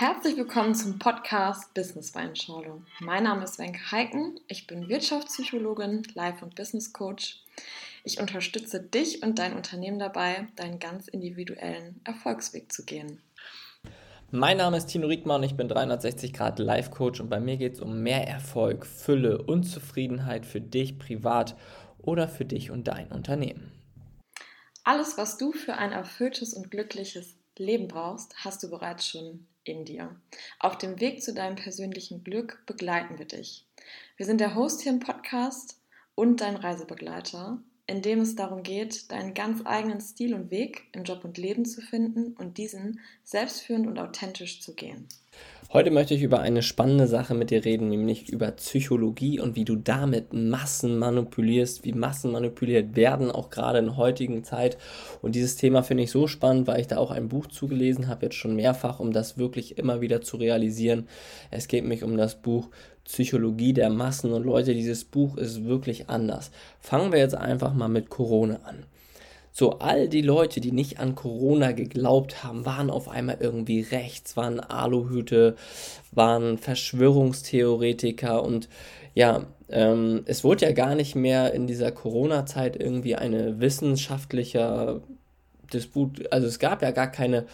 Herzlich willkommen zum Podcast Business Weinschorle. Mein Name ist Wenke Heiken. Ich bin Wirtschaftspsychologin, Life- und Business Coach. Ich unterstütze dich und dein Unternehmen dabei, deinen ganz individuellen Erfolgsweg zu gehen. Mein Name ist Tino Riekmann, ich bin 360 Grad Life Coach und bei mir geht es um mehr Erfolg, Fülle und Zufriedenheit für dich privat oder für dich und dein Unternehmen. Alles, was du für ein erfülltes und glückliches Leben brauchst, hast du bereits schon in dir. Auf dem Weg zu deinem persönlichen Glück begleiten wir dich. Wir sind der Host hier im Podcast und dein Reisebegleiter, in dem es darum geht, deinen ganz eigenen Stil und Weg im Job und Leben zu finden und diesen selbstführend und authentisch zu gehen. Heute möchte ich über eine spannende Sache mit dir reden, nämlich über Psychologie und wie du damit Massen manipulierst, wie Massen manipuliert werden, auch gerade in heutigen Zeit. Und dieses Thema finde ich so spannend, weil ich da auch ein Buch zugelesen habe, jetzt schon mehrfach, um das wirklich immer wieder zu realisieren. Es geht mich um das Buch Psychologie der Massen und Leute, dieses Buch ist wirklich anders. Fangen wir jetzt einfach mal mit Corona an. So, all die Leute, die nicht an Corona geglaubt haben, waren auf einmal irgendwie rechts, waren Aluhüte, waren Verschwörungstheoretiker und ja, ähm, es wurde ja gar nicht mehr in dieser Corona-Zeit irgendwie eine wissenschaftliche Disput, also es gab ja gar keine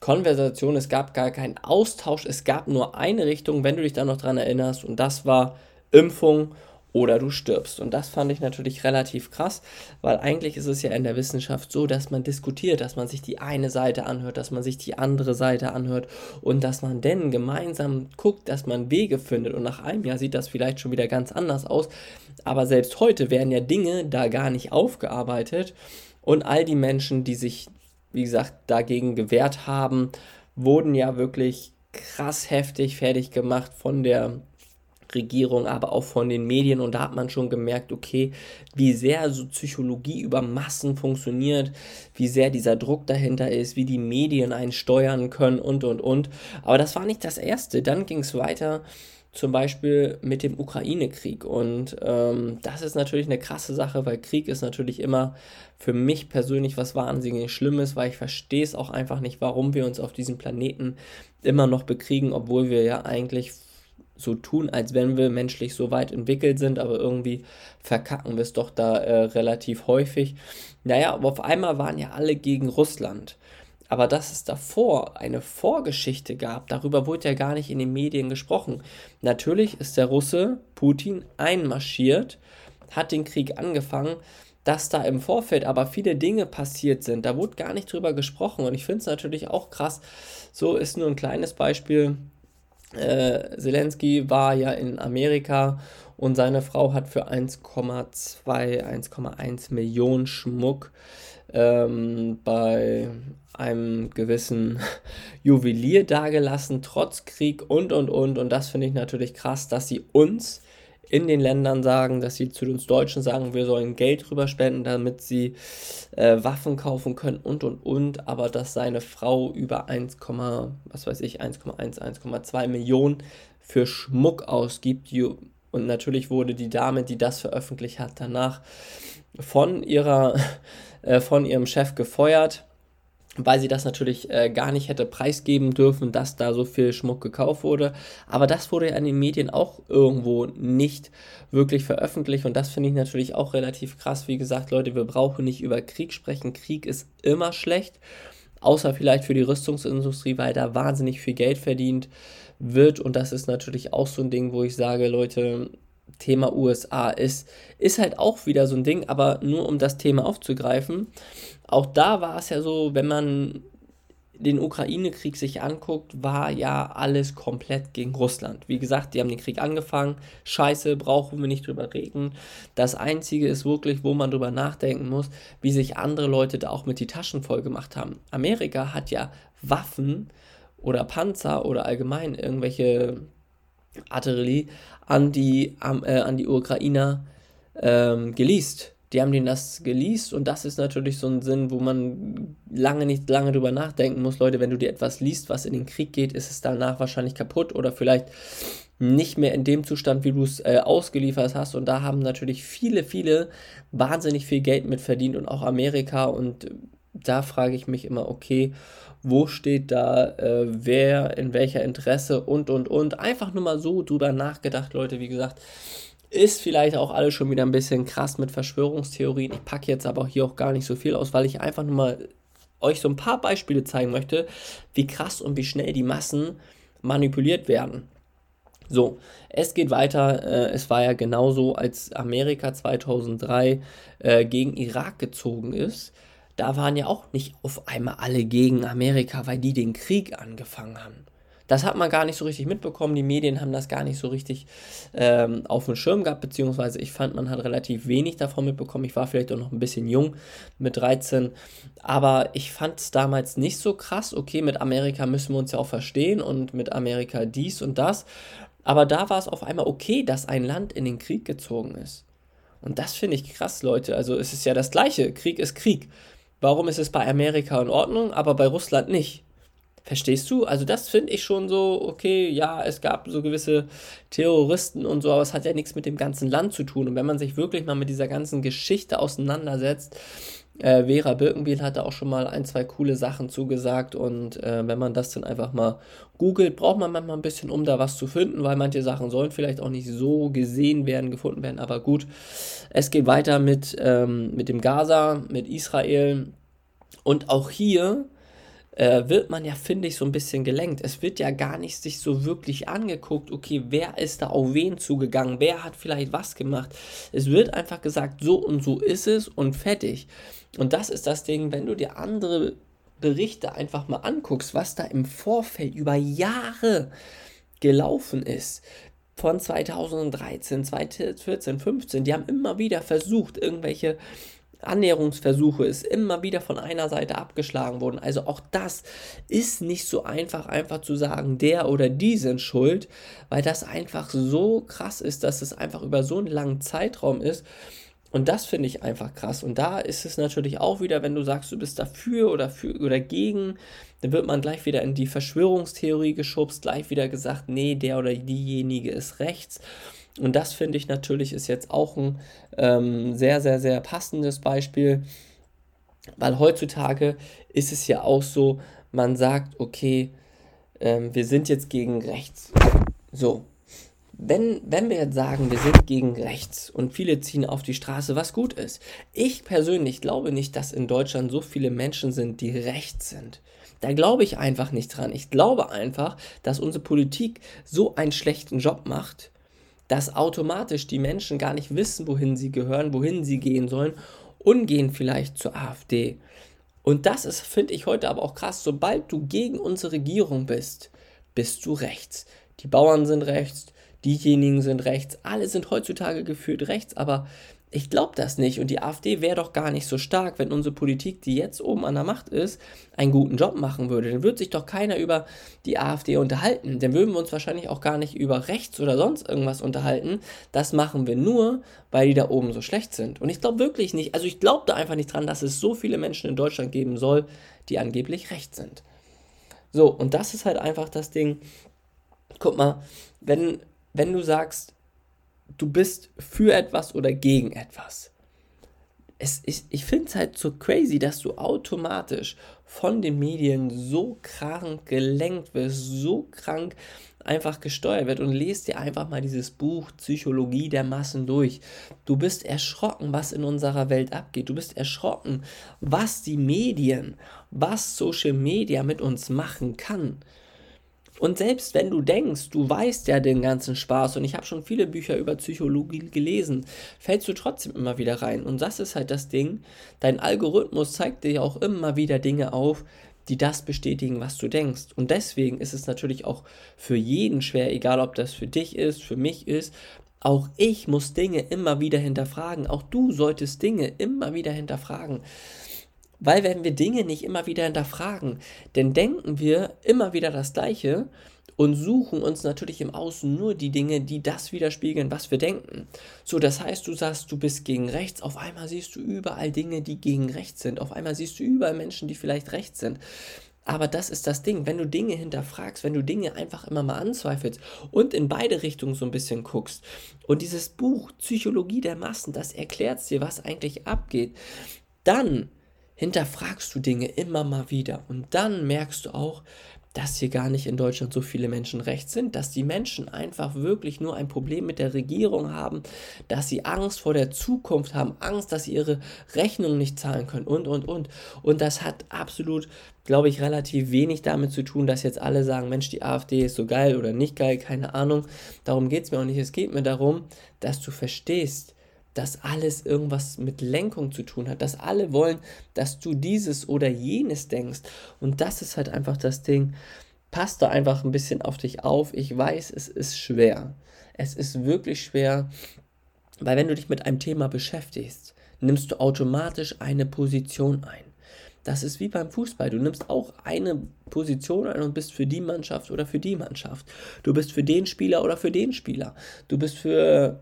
Konversation, es gab gar keinen Austausch, es gab nur eine Richtung, wenn du dich da noch dran erinnerst, und das war Impfung oder du stirbst. Und das fand ich natürlich relativ krass, weil eigentlich ist es ja in der Wissenschaft so, dass man diskutiert, dass man sich die eine Seite anhört, dass man sich die andere Seite anhört und dass man dann gemeinsam guckt, dass man Wege findet. Und nach einem Jahr sieht das vielleicht schon wieder ganz anders aus. Aber selbst heute werden ja Dinge da gar nicht aufgearbeitet. Und all die Menschen, die sich, wie gesagt, dagegen gewehrt haben, wurden ja wirklich krass heftig fertig gemacht von der Regierung, aber auch von den Medien. Und da hat man schon gemerkt, okay, wie sehr so Psychologie über Massen funktioniert, wie sehr dieser Druck dahinter ist, wie die Medien einen steuern können und, und, und. Aber das war nicht das Erste. Dann ging es weiter zum Beispiel mit dem Ukraine-Krieg. Und ähm, das ist natürlich eine krasse Sache, weil Krieg ist natürlich immer für mich persönlich was wahnsinnig Schlimmes, weil ich verstehe es auch einfach nicht, warum wir uns auf diesem Planeten immer noch bekriegen, obwohl wir ja eigentlich so tun, als wenn wir menschlich so weit entwickelt sind, aber irgendwie verkacken wir es doch da äh, relativ häufig. Naja, aber auf einmal waren ja alle gegen Russland. Aber dass es davor eine Vorgeschichte gab, darüber wurde ja gar nicht in den Medien gesprochen. Natürlich ist der Russe Putin einmarschiert, hat den Krieg angefangen, dass da im Vorfeld aber viele Dinge passiert sind. Da wurde gar nicht drüber gesprochen und ich finde es natürlich auch krass. So ist nur ein kleines Beispiel äh, Zelensky war ja in Amerika und seine Frau hat für 1,2, 1,1 Millionen Schmuck ähm, bei einem gewissen Juwelier dagelassen, trotz Krieg und und und. Und das finde ich natürlich krass, dass sie uns in den Ländern sagen, dass sie zu uns Deutschen sagen, wir sollen Geld rüber spenden, damit sie äh, Waffen kaufen können und und und, aber dass seine Frau über 1, was weiß ich, 1,1, 1,2 Millionen für Schmuck ausgibt. Und natürlich wurde die Dame, die das veröffentlicht hat, danach von ihrer, äh, von ihrem Chef gefeuert weil sie das natürlich äh, gar nicht hätte preisgeben dürfen, dass da so viel Schmuck gekauft wurde. Aber das wurde ja in den Medien auch irgendwo nicht wirklich veröffentlicht und das finde ich natürlich auch relativ krass. Wie gesagt, Leute, wir brauchen nicht über Krieg sprechen. Krieg ist immer schlecht, außer vielleicht für die Rüstungsindustrie, weil da wahnsinnig viel Geld verdient wird und das ist natürlich auch so ein Ding, wo ich sage, Leute, Thema USA ist, ist halt auch wieder so ein Ding, aber nur um das Thema aufzugreifen. Auch da war es ja so, wenn man den Ukraine-Krieg sich anguckt, war ja alles komplett gegen Russland. Wie gesagt, die haben den Krieg angefangen. Scheiße, brauchen wir nicht drüber reden. Das Einzige ist wirklich, wo man drüber nachdenken muss, wie sich andere Leute da auch mit die Taschen voll gemacht haben. Amerika hat ja Waffen oder Panzer oder allgemein irgendwelche Artillerie an die, äh, an die Ukrainer ähm, geleast. Die haben denen das geleast und das ist natürlich so ein Sinn, wo man lange nicht lange drüber nachdenken muss. Leute, wenn du dir etwas liest, was in den Krieg geht, ist es danach wahrscheinlich kaputt oder vielleicht nicht mehr in dem Zustand, wie du es äh, ausgeliefert hast. Und da haben natürlich viele, viele wahnsinnig viel Geld mit verdient und auch Amerika und da frage ich mich immer, okay, wo steht da, äh, wer in welcher Interesse und und und. Einfach nur mal so drüber nachgedacht, Leute, wie gesagt. Ist vielleicht auch alles schon wieder ein bisschen krass mit Verschwörungstheorien. Ich packe jetzt aber hier auch gar nicht so viel aus, weil ich einfach nur mal euch so ein paar Beispiele zeigen möchte, wie krass und wie schnell die Massen manipuliert werden. So, es geht weiter. Äh, es war ja genauso, als Amerika 2003 äh, gegen Irak gezogen ist. Da waren ja auch nicht auf einmal alle gegen Amerika, weil die den Krieg angefangen haben. Das hat man gar nicht so richtig mitbekommen. Die Medien haben das gar nicht so richtig ähm, auf dem Schirm gehabt, beziehungsweise ich fand, man hat relativ wenig davon mitbekommen. Ich war vielleicht auch noch ein bisschen jung mit 13, aber ich fand es damals nicht so krass. Okay, mit Amerika müssen wir uns ja auch verstehen und mit Amerika dies und das. Aber da war es auf einmal okay, dass ein Land in den Krieg gezogen ist. Und das finde ich krass, Leute. Also es ist ja das Gleiche. Krieg ist Krieg. Warum ist es bei Amerika in Ordnung, aber bei Russland nicht? Verstehst du? Also das finde ich schon so, okay, ja, es gab so gewisse Terroristen und so, aber es hat ja nichts mit dem ganzen Land zu tun. Und wenn man sich wirklich mal mit dieser ganzen Geschichte auseinandersetzt, äh, Vera Birkenbiel hatte auch schon mal ein, zwei coole Sachen zugesagt und äh, wenn man das dann einfach mal googelt, braucht man manchmal ein bisschen, um da was zu finden, weil manche Sachen sollen vielleicht auch nicht so gesehen werden, gefunden werden, aber gut. Es geht weiter mit, ähm, mit dem Gaza, mit Israel und auch hier äh, wird man ja, finde ich, so ein bisschen gelenkt. Es wird ja gar nicht sich so wirklich angeguckt, okay, wer ist da auf wen zugegangen, wer hat vielleicht was gemacht. Es wird einfach gesagt, so und so ist es und fertig. Und das ist das Ding, wenn du dir andere Berichte einfach mal anguckst, was da im Vorfeld über Jahre gelaufen ist, von 2013, 2014, 15, die haben immer wieder versucht, irgendwelche Annäherungsversuche ist immer wieder von einer Seite abgeschlagen worden. Also auch das ist nicht so einfach, einfach zu sagen, der oder die sind schuld, weil das einfach so krass ist, dass es einfach über so einen langen Zeitraum ist. Und das finde ich einfach krass. Und da ist es natürlich auch wieder, wenn du sagst, du bist dafür oder für oder gegen, dann wird man gleich wieder in die Verschwörungstheorie geschubst, gleich wieder gesagt, nee, der oder diejenige ist rechts. Und das finde ich natürlich ist jetzt auch ein ähm, sehr, sehr, sehr passendes Beispiel, weil heutzutage ist es ja auch so, man sagt, okay, ähm, wir sind jetzt gegen rechts. So, wenn, wenn wir jetzt sagen, wir sind gegen rechts und viele ziehen auf die Straße, was gut ist. Ich persönlich glaube nicht, dass in Deutschland so viele Menschen sind, die rechts sind. Da glaube ich einfach nicht dran. Ich glaube einfach, dass unsere Politik so einen schlechten Job macht, dass automatisch die Menschen gar nicht wissen, wohin sie gehören, wohin sie gehen sollen und gehen vielleicht zur AfD. Und das ist, finde ich, heute aber auch krass. Sobald du gegen unsere Regierung bist, bist du rechts. Die Bauern sind rechts, diejenigen sind rechts, alle sind heutzutage gefühlt rechts, aber ich glaube das nicht. Und die AfD wäre doch gar nicht so stark, wenn unsere Politik, die jetzt oben an der Macht ist, einen guten Job machen würde. Dann würde sich doch keiner über die AfD unterhalten. Dann würden wir uns wahrscheinlich auch gar nicht über rechts oder sonst irgendwas unterhalten. Das machen wir nur, weil die da oben so schlecht sind. Und ich glaube wirklich nicht, also ich glaube da einfach nicht dran, dass es so viele Menschen in Deutschland geben soll, die angeblich rechts sind. So, und das ist halt einfach das Ding. Guck mal, wenn, wenn du sagst, du bist für etwas oder gegen etwas. Es, ich ich finde es halt so crazy, dass du automatisch von den Medien so krank gelenkt wirst, so krank einfach gesteuert wird und lest dir einfach mal dieses Buch Psychologie der Massen durch. Du bist erschrocken, was in unserer Welt abgeht. Du bist erschrocken, was die Medien, was Social Media mit uns machen kann. Und selbst wenn du denkst, du weißt ja den ganzen Spaß und ich habe schon viele Bücher über Psychologie gelesen, fällst du trotzdem immer wieder rein. Und das ist halt das Ding, dein Algorithmus zeigt dir auch immer wieder Dinge auf, die das bestätigen, was du denkst. Und deswegen ist es natürlich auch für jeden schwer, egal ob das für dich ist, für mich ist. Auch ich muss Dinge immer wieder hinterfragen. Auch du solltest Dinge immer wieder hinterfragen. Weil wenn wir Dinge nicht immer wieder hinterfragen, dann denken wir immer wieder das Gleiche und suchen uns natürlich im Außen nur die Dinge, die das widerspiegeln, was wir denken. So, das heißt, du sagst, du bist gegen rechts, auf einmal siehst du überall Dinge, die gegen rechts sind, auf einmal siehst du überall Menschen, die vielleicht rechts sind. Aber das ist das Ding, wenn du Dinge hinterfragst, wenn du Dinge einfach immer mal anzweifelst und in beide Richtungen so ein bisschen guckst. Und dieses Buch Psychologie der Massen, das erklärt dir, was eigentlich abgeht. Dann hinterfragst du Dinge immer mal wieder. Und dann merkst du auch, dass hier gar nicht in Deutschland so viele Menschen recht sind, dass die Menschen einfach wirklich nur ein Problem mit der Regierung haben, dass sie Angst vor der Zukunft haben, Angst, dass sie ihre Rechnung nicht zahlen können und, und, und. Und das hat absolut, glaube ich, relativ wenig damit zu tun, dass jetzt alle sagen, Mensch, die AfD ist so geil oder nicht geil, keine Ahnung. Darum geht es mir auch nicht. Es geht mir darum, dass du verstehst, dass alles irgendwas mit Lenkung zu tun hat, dass alle wollen, dass du dieses oder jenes denkst. Und das ist halt einfach das Ding. Pass da einfach ein bisschen auf dich auf. Ich weiß, es ist schwer. Es ist wirklich schwer, weil wenn du dich mit einem Thema beschäftigst, nimmst du automatisch eine Position ein. Das ist wie beim Fußball. Du nimmst auch eine Position ein und bist für die Mannschaft oder für die Mannschaft. Du bist für den Spieler oder für den Spieler. Du bist für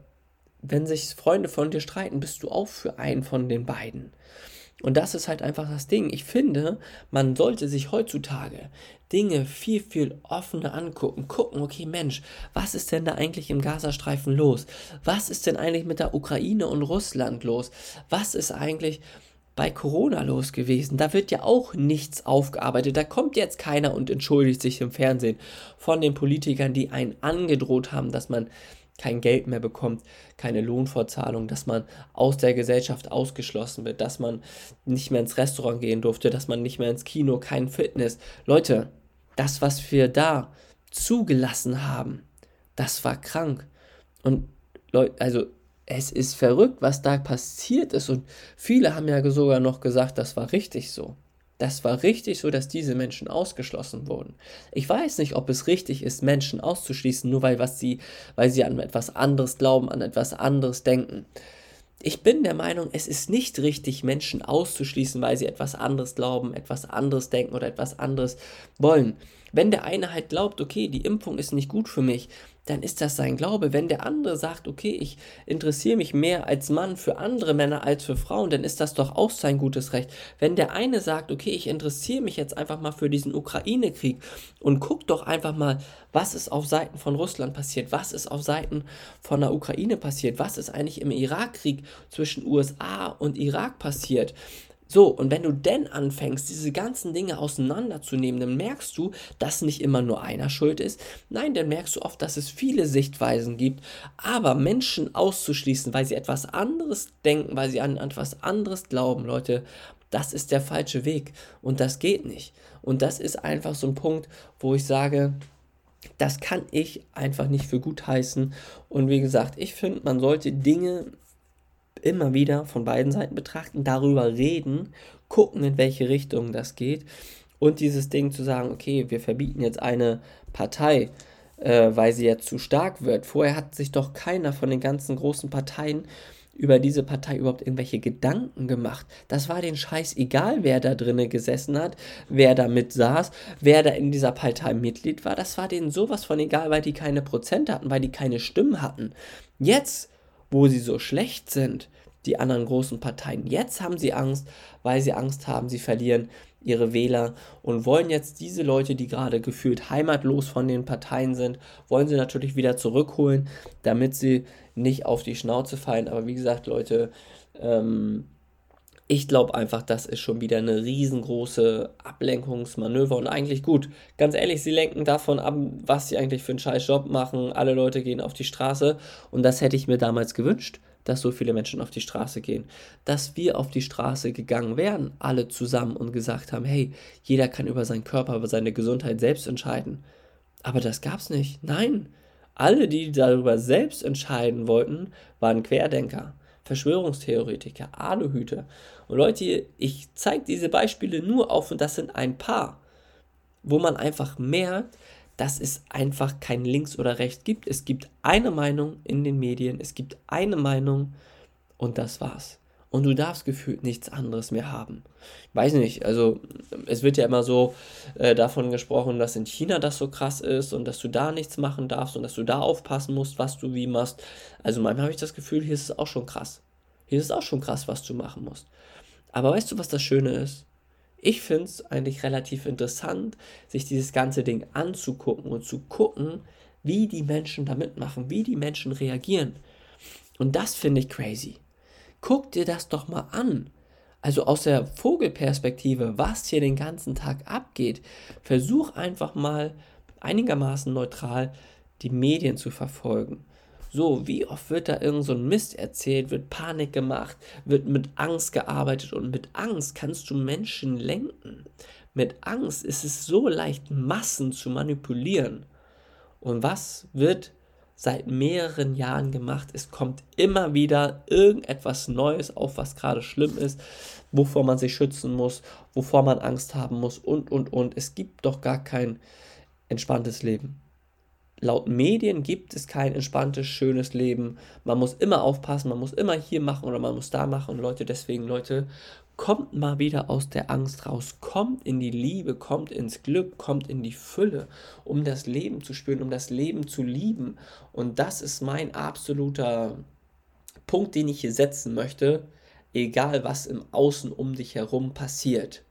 wenn sich Freunde von dir streiten, bist du auch für einen von den beiden. Und das ist halt einfach das Ding. Ich finde, man sollte sich heutzutage Dinge viel, viel offener angucken. Gucken, okay, Mensch, was ist denn da eigentlich im Gazastreifen los? Was ist denn eigentlich mit der Ukraine und Russland los? Was ist eigentlich bei Corona los gewesen? Da wird ja auch nichts aufgearbeitet. Da kommt jetzt keiner und entschuldigt sich im Fernsehen von den Politikern, die einen angedroht haben, dass man kein Geld mehr bekommt, keine Lohnfortzahlung, dass man aus der Gesellschaft ausgeschlossen wird, dass man nicht mehr ins Restaurant gehen durfte, dass man nicht mehr ins Kino, kein Fitness. Leute, das, was wir da zugelassen haben, das war krank. Und Leute, also es ist verrückt, was da passiert ist. Und viele haben ja sogar noch gesagt, das war richtig so. Das war richtig so, dass diese Menschen ausgeschlossen wurden. Ich weiß nicht, ob es richtig ist, Menschen auszuschließen, nur weil, was sie, weil sie an etwas anderes glauben, an etwas anderes denken. Ich bin der Meinung, es ist nicht richtig, Menschen auszuschließen, weil sie etwas anderes glauben, etwas anderes denken oder etwas anderes wollen. Wenn der eine halt glaubt, okay, die Impfung ist nicht gut für mich, dann ist das sein Glaube. Wenn der andere sagt, okay, ich interessiere mich mehr als Mann für andere Männer als für Frauen, dann ist das doch auch sein gutes Recht. Wenn der eine sagt, okay, ich interessiere mich jetzt einfach mal für diesen Ukraine-Krieg und guck doch einfach mal, was ist auf Seiten von Russland passiert, was ist auf Seiten von der Ukraine passiert, was ist eigentlich im Irakkrieg zwischen USA und Irak passiert. So, und wenn du denn anfängst, diese ganzen Dinge auseinanderzunehmen, dann merkst du, dass nicht immer nur einer schuld ist. Nein, dann merkst du oft, dass es viele Sichtweisen gibt. Aber Menschen auszuschließen, weil sie etwas anderes denken, weil sie an etwas anderes glauben, Leute, das ist der falsche Weg. Und das geht nicht. Und das ist einfach so ein Punkt, wo ich sage, das kann ich einfach nicht für gut heißen. Und wie gesagt, ich finde, man sollte Dinge immer wieder von beiden Seiten betrachten, darüber reden, gucken, in welche Richtung das geht und dieses Ding zu sagen, okay, wir verbieten jetzt eine Partei, äh, weil sie jetzt zu stark wird. Vorher hat sich doch keiner von den ganzen großen Parteien über diese Partei überhaupt irgendwelche Gedanken gemacht. Das war den Scheiß egal, wer da drinnen gesessen hat, wer da mit saß, wer da in dieser Partei Mitglied war. Das war denen sowas von egal, weil die keine Prozente hatten, weil die keine Stimmen hatten. Jetzt wo sie so schlecht sind, die anderen großen Parteien. Jetzt haben sie Angst, weil sie Angst haben, sie verlieren ihre Wähler und wollen jetzt diese Leute, die gerade gefühlt heimatlos von den Parteien sind, wollen sie natürlich wieder zurückholen, damit sie nicht auf die Schnauze fallen. Aber wie gesagt, Leute, ähm, ich glaube einfach, das ist schon wieder eine riesengroße Ablenkungsmanöver und eigentlich gut. Ganz ehrlich, sie lenken davon ab, was sie eigentlich für einen scheiß Job machen. Alle Leute gehen auf die Straße und das hätte ich mir damals gewünscht, dass so viele Menschen auf die Straße gehen. Dass wir auf die Straße gegangen wären, alle zusammen und gesagt haben, hey, jeder kann über seinen Körper, über seine Gesundheit selbst entscheiden. Aber das gab's nicht. Nein. Alle, die darüber selbst entscheiden wollten, waren Querdenker. Verschwörungstheoretiker, Aluhüter. Und Leute, ich zeige diese Beispiele nur auf und das sind ein paar, wo man einfach merkt, dass es einfach kein Links oder Rechts gibt. Es gibt eine Meinung in den Medien, es gibt eine Meinung und das war's. Und du darfst gefühlt nichts anderes mehr haben. Weiß nicht, also es wird ja immer so äh, davon gesprochen, dass in China das so krass ist und dass du da nichts machen darfst und dass du da aufpassen musst, was du wie machst. Also manchmal habe ich das Gefühl, hier ist es auch schon krass. Hier ist es auch schon krass, was du machen musst. Aber weißt du, was das Schöne ist? Ich finde es eigentlich relativ interessant, sich dieses ganze Ding anzugucken und zu gucken, wie die Menschen da mitmachen, wie die Menschen reagieren. Und das finde ich crazy. Guck dir das doch mal an. Also aus der Vogelperspektive, was hier den ganzen Tag abgeht, versuch einfach mal einigermaßen neutral die Medien zu verfolgen. So, wie oft wird da irgend so ein Mist erzählt, wird Panik gemacht, wird mit Angst gearbeitet und mit Angst kannst du Menschen lenken. Mit Angst ist es so leicht, Massen zu manipulieren. Und was wird seit mehreren Jahren gemacht? Es kommt immer wieder irgendetwas Neues auf, was gerade schlimm ist, wovor man sich schützen muss, wovor man Angst haben muss und, und, und. Es gibt doch gar kein entspanntes Leben laut Medien gibt es kein entspanntes, schönes Leben. Man muss immer aufpassen, man muss immer hier machen oder man muss da machen. Und Leute, deswegen, Leute, kommt mal wieder aus der Angst raus, kommt in die Liebe, kommt ins Glück, kommt in die Fülle, um das Leben zu spüren, um das Leben zu lieben. Und das ist mein absoluter Punkt, den ich hier setzen möchte, egal was im Außen um dich herum passiert.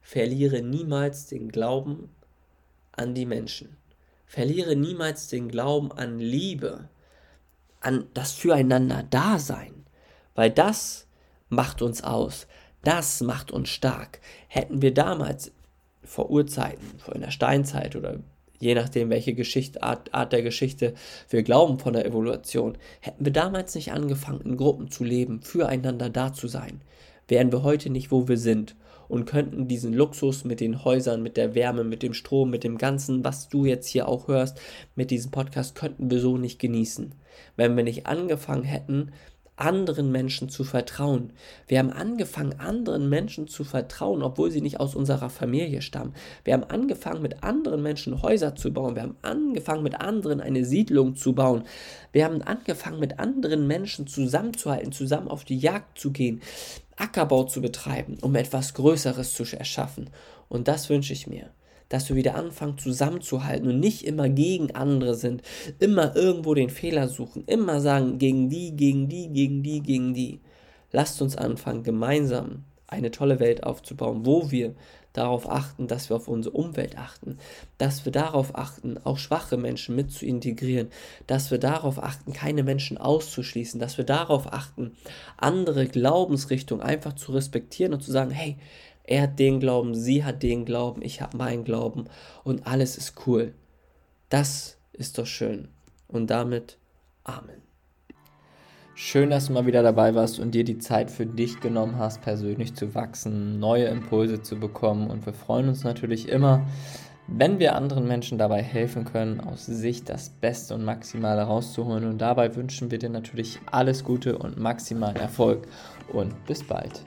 Verliere niemals den Glauben an die Menschen. Verliere niemals den Glauben an Liebe, an das Füreinander-Dasein, weil das macht uns aus, das macht uns stark. Hätten wir damals vor Urzeiten, vor in der Steinzeit oder je nachdem, welche Geschichte, Art, Art der Geschichte wir glauben von der Evolution, hätten wir damals nicht angefangen, in Gruppen zu leben, füreinander da zu sein, wären wir heute nicht, wo wir sind und könnten diesen Luxus mit den Häusern, mit der Wärme, mit dem Strom, mit dem Ganzen, was du jetzt hier auch hörst, mit diesem Podcast, könnten wir so nicht genießen. Wenn wir nicht angefangen hätten, anderen Menschen zu vertrauen. Wir haben angefangen, anderen Menschen zu vertrauen, obwohl sie nicht aus unserer Familie stammen. Wir haben angefangen, mit anderen Menschen Häuser zu bauen. Wir haben angefangen, mit anderen eine Siedlung zu bauen. Wir haben angefangen, mit anderen Menschen zusammenzuhalten, zusammen auf die Jagd zu gehen. Ackerbau zu betreiben, um etwas Größeres zu erschaffen. Und das wünsche ich mir, dass wir wieder anfangen zusammenzuhalten und nicht immer gegen andere sind, immer irgendwo den Fehler suchen, immer sagen gegen die, gegen die, gegen die, gegen die. Lasst uns anfangen, gemeinsam eine tolle Welt aufzubauen, wo wir darauf achten, dass wir auf unsere Umwelt achten, dass wir darauf achten, auch schwache Menschen mit zu integrieren, dass wir darauf achten, keine Menschen auszuschließen, dass wir darauf achten, andere Glaubensrichtungen einfach zu respektieren und zu sagen, hey, er hat den Glauben, sie hat den Glauben, ich habe meinen Glauben und alles ist cool. Das ist doch schön. Und damit Amen. Schön, dass du mal wieder dabei warst und dir die Zeit für dich genommen hast, persönlich zu wachsen, neue Impulse zu bekommen. Und wir freuen uns natürlich immer, wenn wir anderen Menschen dabei helfen können, aus sich das Beste und Maximale rauszuholen. Und dabei wünschen wir dir natürlich alles Gute und maximalen Erfolg. Und bis bald.